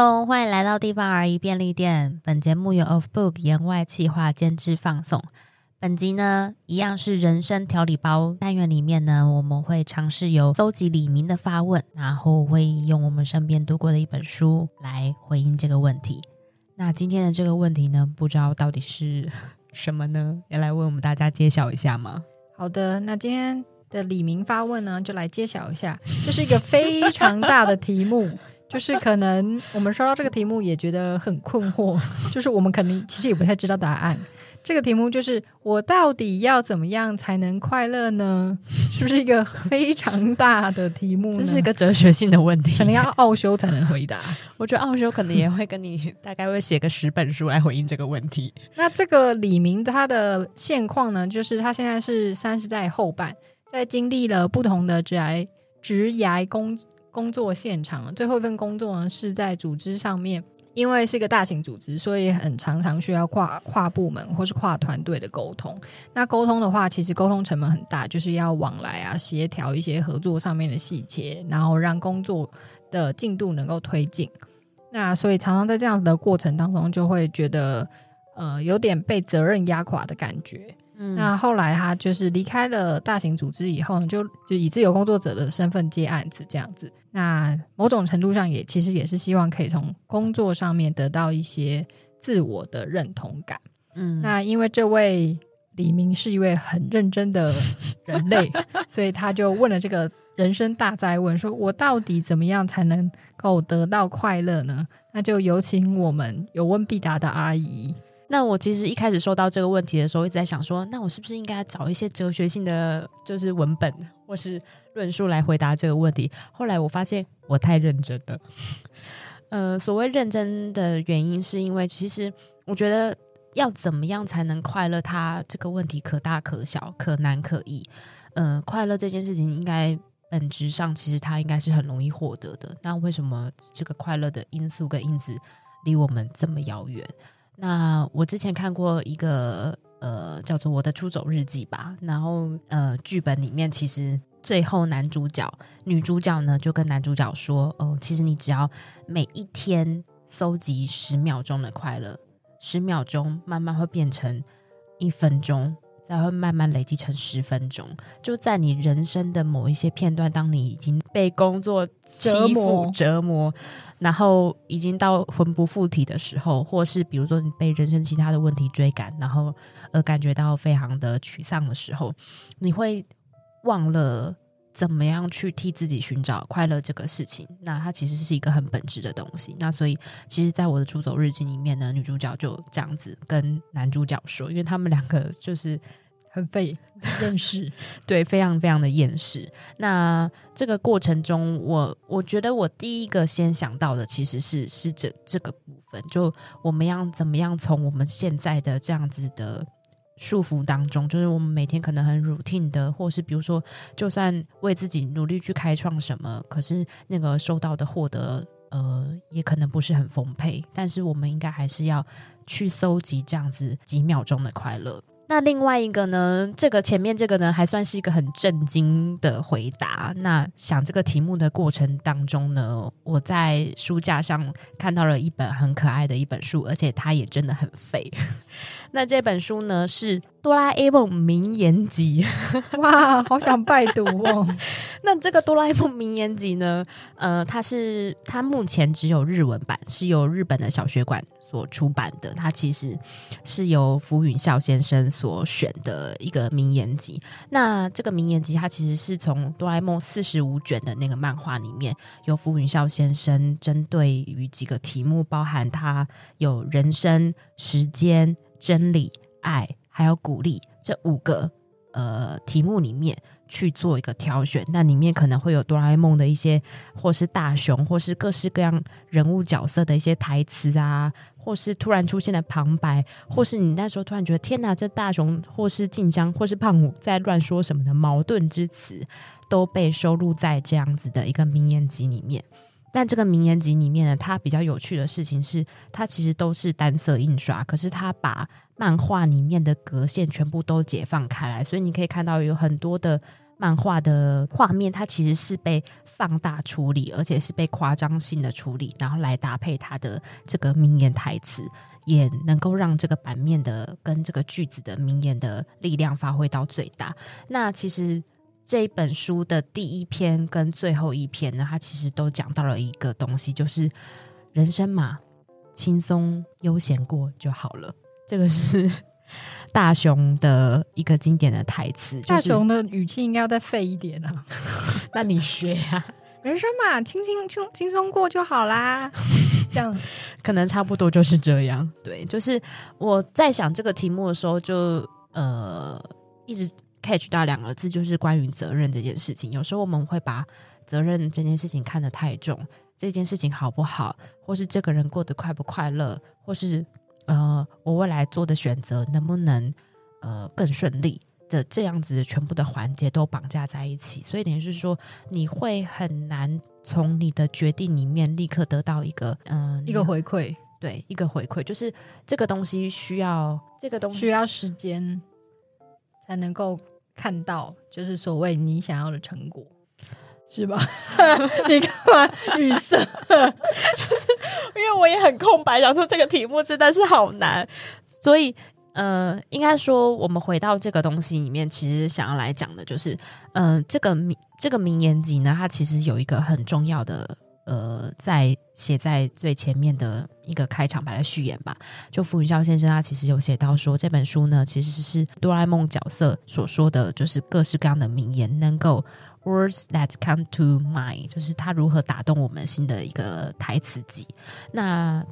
欢迎来到地方而已便利店。本节目由 Of Book 言外企划监制放送。本集呢，一样是人生调理包单元里面呢，我们会尝试由搜集李明的发问，然后会用我们身边读过的一本书来回应这个问题。那今天的这个问题呢，不知道到底是什么呢？要来为我们大家揭晓一下吗？好的，那今天的李明发问呢，就来揭晓一下，这是一个非常大的题目。就是可能我们收到这个题目也觉得很困惑，就是我们肯定其实也不太知道答案。这个题目就是我到底要怎么样才能快乐呢？是不是一个非常大的题目？这是一个哲学性的问题，可能要奥修才能回答。我觉得奥修可能也会跟你大概会写个十本书来回应这个问题。那这个李明他的现况呢，就是他现在是三十代后半，在经历了不同的职癌职涯工。工作现场，最后一份工作呢是在组织上面，因为是个大型组织，所以很常常需要跨跨部门或是跨团队的沟通。那沟通的话，其实沟通成本很大，就是要往来啊，协调一些合作上面的细节，然后让工作的进度能够推进。那所以常常在这样子的过程当中，就会觉得呃有点被责任压垮的感觉。嗯、那后来他就是离开了大型组织以后，就就以自由工作者的身份接案子这样子。那某种程度上也其实也是希望可以从工作上面得到一些自我的认同感。嗯，那因为这位李明是一位很认真的人类，所以他就问了这个人生大灾问：说我到底怎么样才能够得到快乐呢？那就有请我们有问必答的阿姨。那我其实一开始收到这个问题的时候，一直在想说，那我是不是应该找一些哲学性的，就是文本或是论述来回答这个问题？后来我发现我太认真了。呃，所谓认真的原因，是因为其实我觉得要怎么样才能快乐，它这个问题可大可小，可难可易。嗯、快乐这件事情，应该本质上其实它应该是很容易获得的。那为什么这个快乐的因素跟因子离我们这么遥远？那我之前看过一个呃叫做《我的出走日记》吧，然后呃剧本里面其实最后男主角女主角呢就跟男主角说哦、其实你只要每一天搜集十秒钟的快乐，十秒钟慢慢会变成一分钟。才会慢慢累积成十分钟，就在你人生的某一些片段，当你已经被工作欺负折磨，折磨，然后已经到魂不附体的时候，或是比如说你被人生其他的问题追赶，然后而感觉到非常的沮丧的时候，你会忘了怎么样去替自己寻找快乐这个事情。那它其实是一个很本质的东西。那所以，其实，在我的出走日记里面呢，女主角就这样子跟男主角说，因为他们两个就是。很废，厌世，对，非常非常的厌世。那这个过程中，我我觉得我第一个先想到的其实是是这这个部分，就我们要怎么样从我们现在的这样子的束缚当中，就是我们每天可能很 routine 的，或是比如说，就算为自己努力去开创什么，可是那个收到的获得，呃，也可能不是很丰沛。但是我们应该还是要去搜集这样子几秒钟的快乐。那另外一个呢？这个前面这个呢，还算是一个很震惊的回答。那想这个题目的过程当中呢，我在书架上看到了一本很可爱的一本书，而且它也真的很废。那这本书呢是《哆啦 A 梦名言集》。哇，好想拜读哦！那这个《哆啦 A 梦名言集》呢，呃，它是它目前只有日文版，是由日本的小学馆所出版的，它其实是由福允孝先生所选的一个名言集。那这个名言集，它其实是从哆啦 A 梦四十五卷的那个漫画里面，由福允孝先生针对于几个题目，包含他有人生、时间、真理、爱，还有鼓励这五个呃题目里面去做一个挑选。那里面可能会有哆啦 A 梦的一些，或是大雄，或是各式各样人物角色的一些台词啊。或是突然出现的旁白，或是你那时候突然觉得天哪，这大雄或是静香或是胖虎在乱说什么的矛盾之词，都被收录在这样子的一个名言集里面。但这个名言集里面呢，它比较有趣的事情是，它其实都是单色印刷，可是它把漫画里面的格线全部都解放开来，所以你可以看到有很多的漫画的画面，它其实是被放大处理，而且是被夸张性的处理，然后来搭配它的这个名言台词，也能够让这个版面的跟这个句子的名言的力量发挥到最大。那其实这一本书的第一篇跟最后一篇呢，它其实都讲到了一个东西，就是人生嘛，轻松悠闲过就好了。这个是。大雄的一个经典的台词，就是，大雄的语气应该要再废一点啊！那你学呀，啊？人生嘛，轻轻轻轻松过就好啦。这样可能差不多就是这样。对，就是我在想这个题目的时候就，就呃一直 catch 到两个字，就是关于责任这件事情。有时候我们会把责任这件事情看得太重，这件事情好不好，或是这个人过得快不快乐，或是。呃，我未来做的选择能不能呃更顺利的这样子，全部的环节都绑架在一起，所以等于是说，你会很难从你的决定里面立刻得到一个嗯、呃、一个回馈，对，一个回馈，就是这个东西需要这个东西需要时间才能够看到，就是所谓你想要的成果。是吧？你干嘛语塞？就是因为我也很空白，想说这个题目真的是好难，所以呃，应该说我们回到这个东西里面，其实想要来讲的就是，嗯、呃，这个名这个名言集呢，它其实有一个很重要的呃，在写在最前面的一个开场白的序言吧。就福云霄先生他其实有写到说，这本书呢其实是哆啦 A 梦角色所说的就是各式各样的名言，能够。Words that come to mind，就是他如何打动我们心的一个台词集。那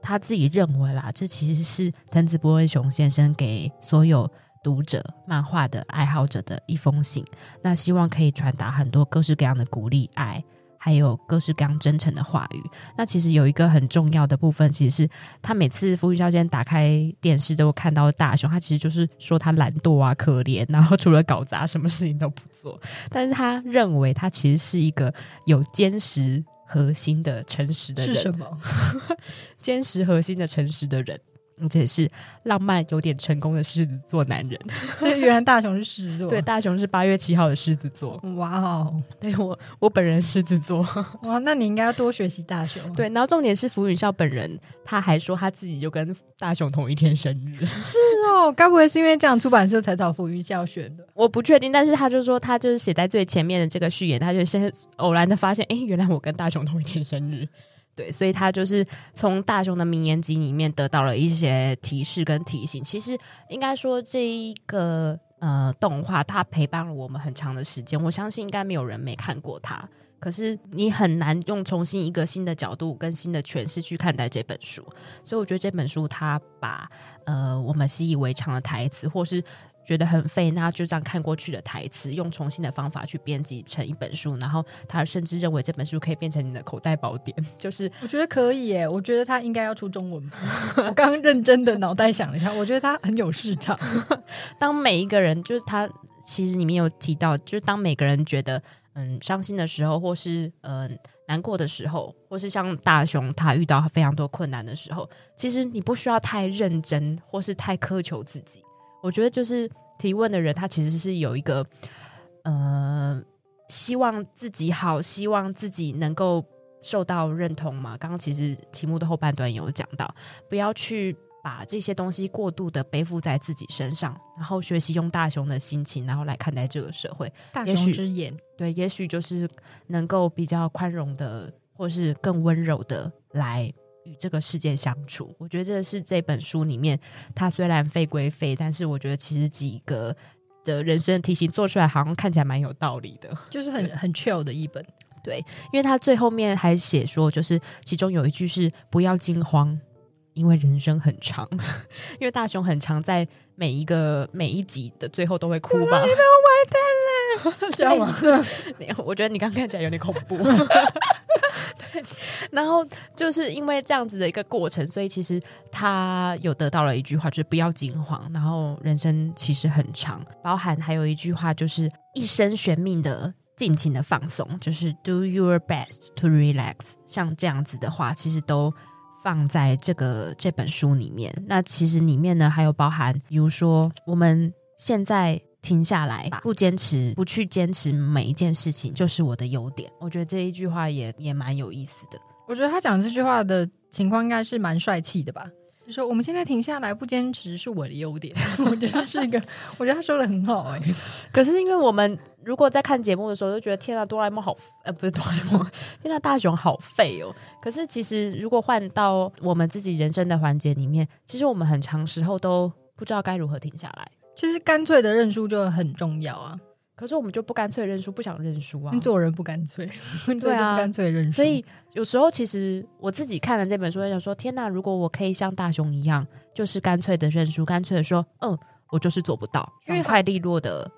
他自己认为啦，这其实是藤子不二雄先生给所有读者、漫画的爱好者的一封信。那希望可以传达很多各式各样的鼓励、爱。还有各式各样真诚的话语。那其实有一个很重要的部分，其实是他每次福云孝先打开电视都看到大雄，他其实就是说他懒惰啊、可怜，然后除了搞砸，什么事情都不做。但是他认为他其实是一个有坚实核心的诚实的人。是什么？坚实核心的诚实的人。而且是浪漫有点成功的狮子座男人，所以原来大雄是狮子座。对，大雄是八月七号的狮子座。哇哦，对我我本人狮子座。哇，那你应该要多学习大雄。对，然后重点是福允孝本人，他还说他自己就跟大雄同一天生日。是哦，该不会是因为这样出版社才找福允孝选的？我不确定，但是他就说他就是写在最前面的这个序言，他就先偶然的发现，哎，原来我跟大雄同一天生日。对，所以他就是从大雄的名言集里面得到了一些提示跟提醒。其实应该说，这一个呃动画，它陪伴了我们很长的时间。我相信应该没有人没看过它。可是你很难用重新一个新的角度跟新的诠释去看待这本书。所以我觉得这本书它把呃我们习以为常的台词，或是觉得很费，那就这样看过去的台词，用重新的方法去编辑成一本书，然后他甚至认为这本书可以变成你的口袋宝典。就是我觉得可以耶，我觉得他应该要出中文。我刚刚认真的脑袋想了一下，我觉得他很有市场。当每一个人，就是他其实里面有提到，就是当每个人觉得嗯伤心的时候，或是嗯难过的时候，或是像大雄他遇到非常多困难的时候，其实你不需要太认真，或是太苛求自己。我觉得就是提问的人，他其实是有一个，呃，希望自己好，希望自己能够受到认同嘛。刚刚其实题目的后半段有讲到，不要去把这些东西过度的背负在自己身上，然后学习用大雄的心情，然后来看待这个社会。大雄之眼，对，也许就是能够比较宽容的，或是更温柔的来。与这个世界相处，我觉得这是这本书里面，它虽然废归废，但是我觉得其实几个的人生的提醒做出来，好像看起来蛮有道理的，就是很很 chill 的一本。对，因为他最后面还写说，就是其中有一句是“不要惊慌，因为人生很长”，因为大雄很长在每一个每一集的最后都会哭吧。你都完蛋了，这样吗？我觉得你刚看起来有点恐怖。对，然后就是因为这样子的一个过程，所以其实他有得到了一句话，就是不要惊慌。然后人生其实很长，包含还有一句话，就是一生悬命的尽情的放松，就是 do your best to relax。像这样子的话，其实都放在这个这本书里面。那其实里面呢，还有包含，比如说我们现在停下来，不坚持，不去坚持每一件事情，就是我的优点。我觉得这一句话也也蛮有意思的。我觉得他讲这句话的情况应该是蛮帅气的吧？就说我们现在停下来不坚持是我的优点。我觉得是一个，我觉得他说的很好哎、欸。可是因为我们如果在看节目的时候，就觉得天啊，哆啦 A 梦好，呃，不是哆啦 A 梦，天啊，大雄好废哦。可是其实如果换到我们自己人生的环节里面，其实我们很长时候都不知道该如何停下来。其实干脆的认输就很重要啊，可是我们就不干脆认输，不想认输啊。做人不干脆，对啊，不干脆认输。所以有时候其实我自己看了这本书，就想说：天哪！如果我可以像大雄一样，就是干脆的认输，干脆的说，嗯，我就是做不到，因快利落的。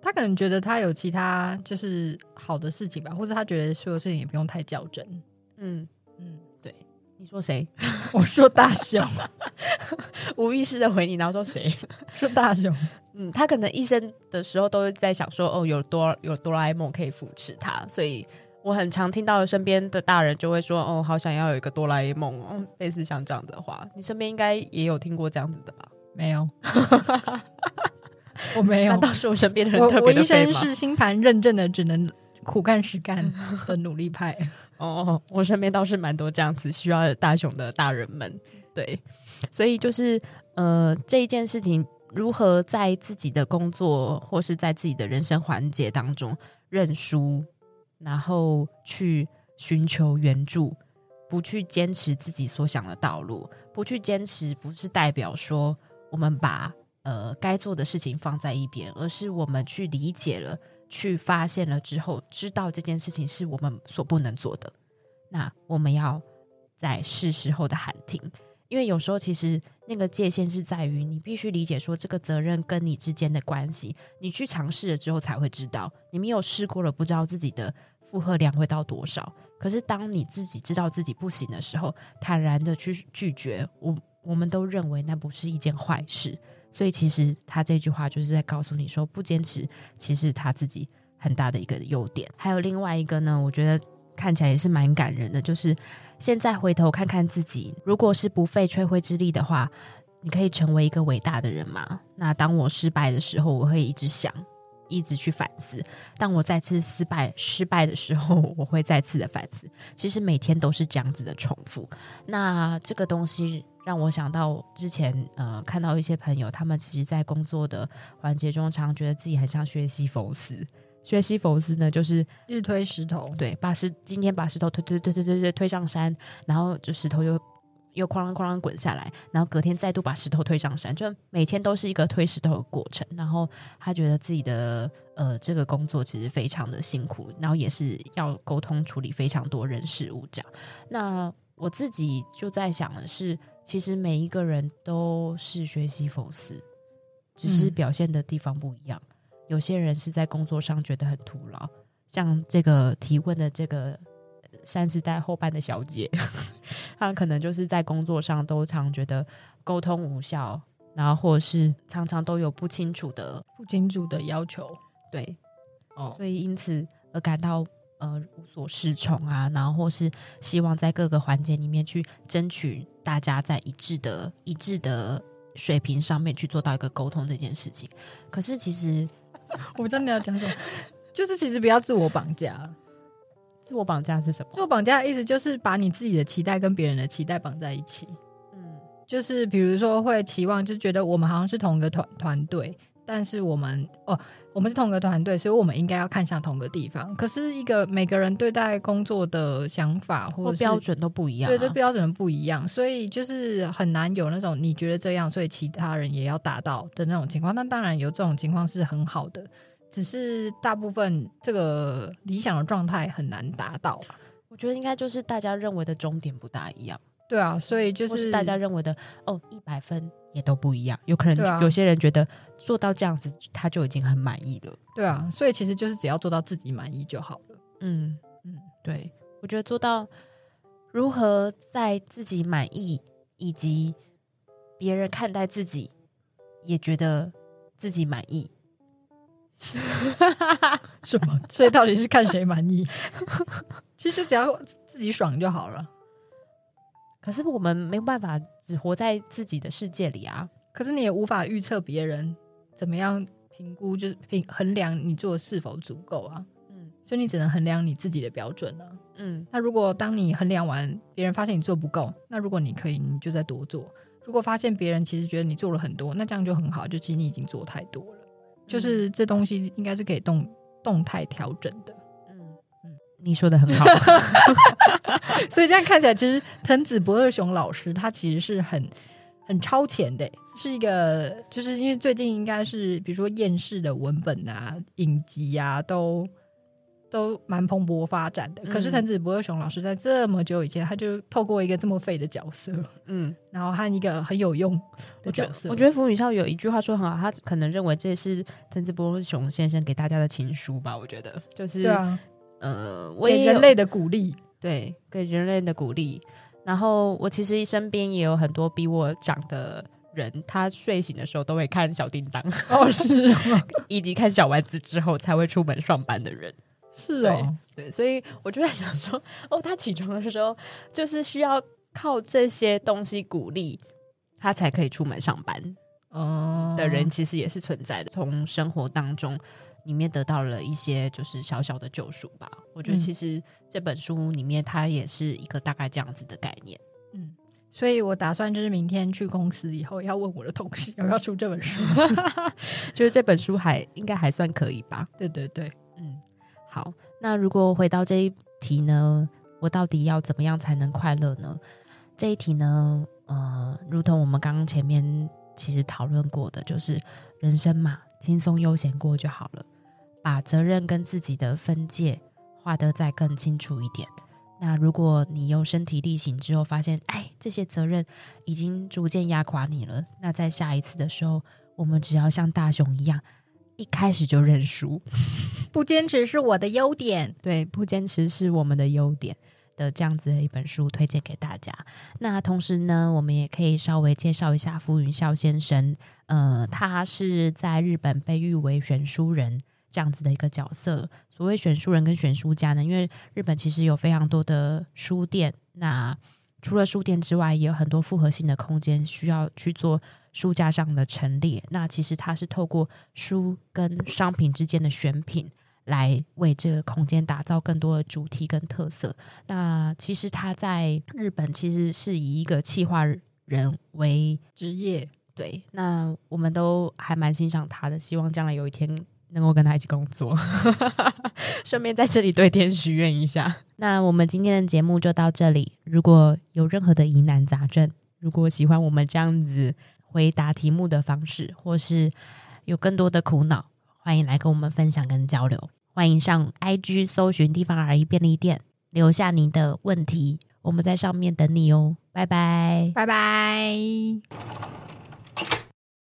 他可能觉得他有其他就是好的事情吧，或者他觉得所有事情也不用太较真。嗯嗯，对。你说谁？我说大雄，无意识的回你，然后说谁？说大雄。嗯，他可能一生的时候都在想说，哦，有多有哆啦 A 梦可以扶持他，所以我很常听到身边的大人就会说，哦，好想要有一个哆啦 A 梦哦，类似像这样的话，你身边应该也有听过这样子的吧？没有，我没有。难道是我身边的人特别的废吗？我一生是星盘认证的，只能苦干实干的努力派。哦，我身边倒是蛮多这样子需要大熊的大人们，对，所以就是呃，这一件事情如何在自己的工作或是在自己的人生环节当中认输，然后去寻求援助，不去坚持自己所想的道路，不去坚持，不是代表说我们把呃该做的事情放在一边，而是我们去理解了。去发现了之后，知道这件事情是我们所不能做的，那我们要在是时候的喊停，因为有时候其实那个界限是在于你必须理解说这个责任跟你之间的关系，你去尝试了之后才会知道，你没有试过了，不知道自己的负荷量会到多少。可是当你自己知道自己不行的时候，坦然的去拒绝，我我们都认为那不是一件坏事。所以其实他这句话就是在告诉你说，不坚持其实他自己很大的一个优点。还有另外一个呢，我觉得看起来也是蛮感人的，就是现在回头看看自己，如果是不费吹灰之力的话，你可以成为一个伟大的人吗？那当我失败的时候，我会一直想，一直去反思；当我再次失败失败的时候，我会再次的反思。其实每天都是这样子的重复。那这个东西。让我想到之前，呃，看到一些朋友，他们其实，在工作的环节中，常常觉得自己很像学习否斯。薛西弗斯呢，就是日推石头，对，把石今天把石头推推推推推推推上山，然后就石头又又哐啷哐啷滚下来，然后隔天再度把石头推上山，就每天都是一个推石头的过程。然后他觉得自己的呃这个工作其实非常的辛苦，然后也是要沟通处理非常多人事物这样。那我自己就在想的是。其实每一个人都是学习佛斯，只是表现的地方不一样。嗯、有些人是在工作上觉得很徒劳，像这个提问的这个三十代后半的小姐，她可能就是在工作上都常觉得沟通无效，然后或者是常常都有不清楚的不清楚的要求，对，哦，所以因此而感到。呃，无所适从啊，然后或是希望在各个环节里面去争取大家在一致的、一致的水平上面去做到一个沟通这件事情。可是其实，我不知道你要讲什么，就是其实不要自我绑架。自我绑架是什么？自我绑架的意思就是把你自己的期待跟别人的期待绑在一起。嗯，就是比如说会期望，就觉得我们好像是同一个团团队。但是我们哦，我们是同个团队，所以我们应该要看向同个地方。可是，一个每个人对待工作的想法或者标准都不一样，啊，对，这标准不一样，所以就是很难有那种你觉得这样，所以其他人也要达到的那种情况。那当然有这种情况是很好的，只是大部分这个理想的状态很难达到。我觉得应该就是大家认为的终点不大一样。对啊，所以就是，是大家认为的哦，一百分。也都不一样，有可能有些人觉得做到这样子他就已经很满意了。对啊，所以其实就是只要做到自己满意就好了。嗯嗯，对，我觉得做到如何在自己满意，以及别人看待自己也觉得自己满意。什么？所以到底是看谁满意？其实只要自己爽就好了。可是我们没有办法只活在自己的世界里啊！可是你也无法预测别人怎么样评估，就是评衡量你做是否足够啊。嗯，所以你只能衡量你自己的标准呢、啊。嗯，那如果当你衡量完，别人发现你做不够，那如果你可以，你就再多做。如果发现别人其实觉得你做了很多，那这样就很好，就其实你已经做太多了。就是这东西应该是可以动动态调整的。你说的很好。所以这样看起来，其实藤子不二雄老师他其实是很很超前的，是一个就是因为最近应该是比如说厌世的文本啊、影集啊，都都蛮蓬勃发展的。嗯、可是藤子不二雄老师在这么久以前，他就透过一个这么废的角色，嗯，然后和一个很有用的角色。我觉得腐女少有一句话说很好，他可能认为这是藤子不二雄先生给大家的情书吧。我觉得就是对啊，呃，为人类的鼓励。对，给人类的鼓励。然后我其实身边也有很多比我长的人，他睡醒的时候都会看小叮当，哦，是吗？以及看小丸子之后才会出门上班的人，是哦，对，对，所以我就在想说，哦，他起床的时候就是需要靠这些东西鼓励他才可以出门上班，哦，的人其实也是存在的，从生活当中。里面得到了一些就是小小的救赎吧。我觉得其实这本书里面它也是一个大概这样子的概念。嗯，所以我打算就是明天去公司以后要问我的同事要不要出这本书，就是这本书还应该还算可以吧？对对对，嗯，好。那如果回到这一题呢，我到底要怎么样才能快乐呢？这一题呢，呃，如同我们刚刚前面其实讨论过的，就是人生嘛，轻松悠闲过就好了。把责任跟自己的分界画得再更清楚一点。那如果你用身体力行之后发现，哎，这些责任已经逐渐压垮你了，那在下一次的时候，我们只要像大雄一样，一开始就认输，不坚持是我的优点。对，不坚持是我们的优点的这样子的一本书推荐给大家。那同时呢，我们也可以稍微介绍一下傅云孝先生。呃，他是在日本被誉为选书人。这样子的一个角色，所谓选书人跟选书家呢，因为日本其实有非常多的书店，那除了书店之外，也有很多复合性的空间需要去做书架上的陈列。那其实它是透过书跟商品之间的选品，来为这个空间打造更多的主题跟特色。那其实他在日本其实是以一个企划人为职业，对。那我们都还蛮欣赏他的，希望将来有一天。能够跟他一起工作，顺便在这里对天许愿一下。那我们今天的节目就到这里。如果有任何的疑难杂症，如果喜欢我们这样子回答题目的方式，或是有更多的苦恼，欢迎来跟我们分享跟交流。欢迎上 IG 搜寻地方而已便利店，留下你的问题，我们在上面等你哦。拜拜，拜拜。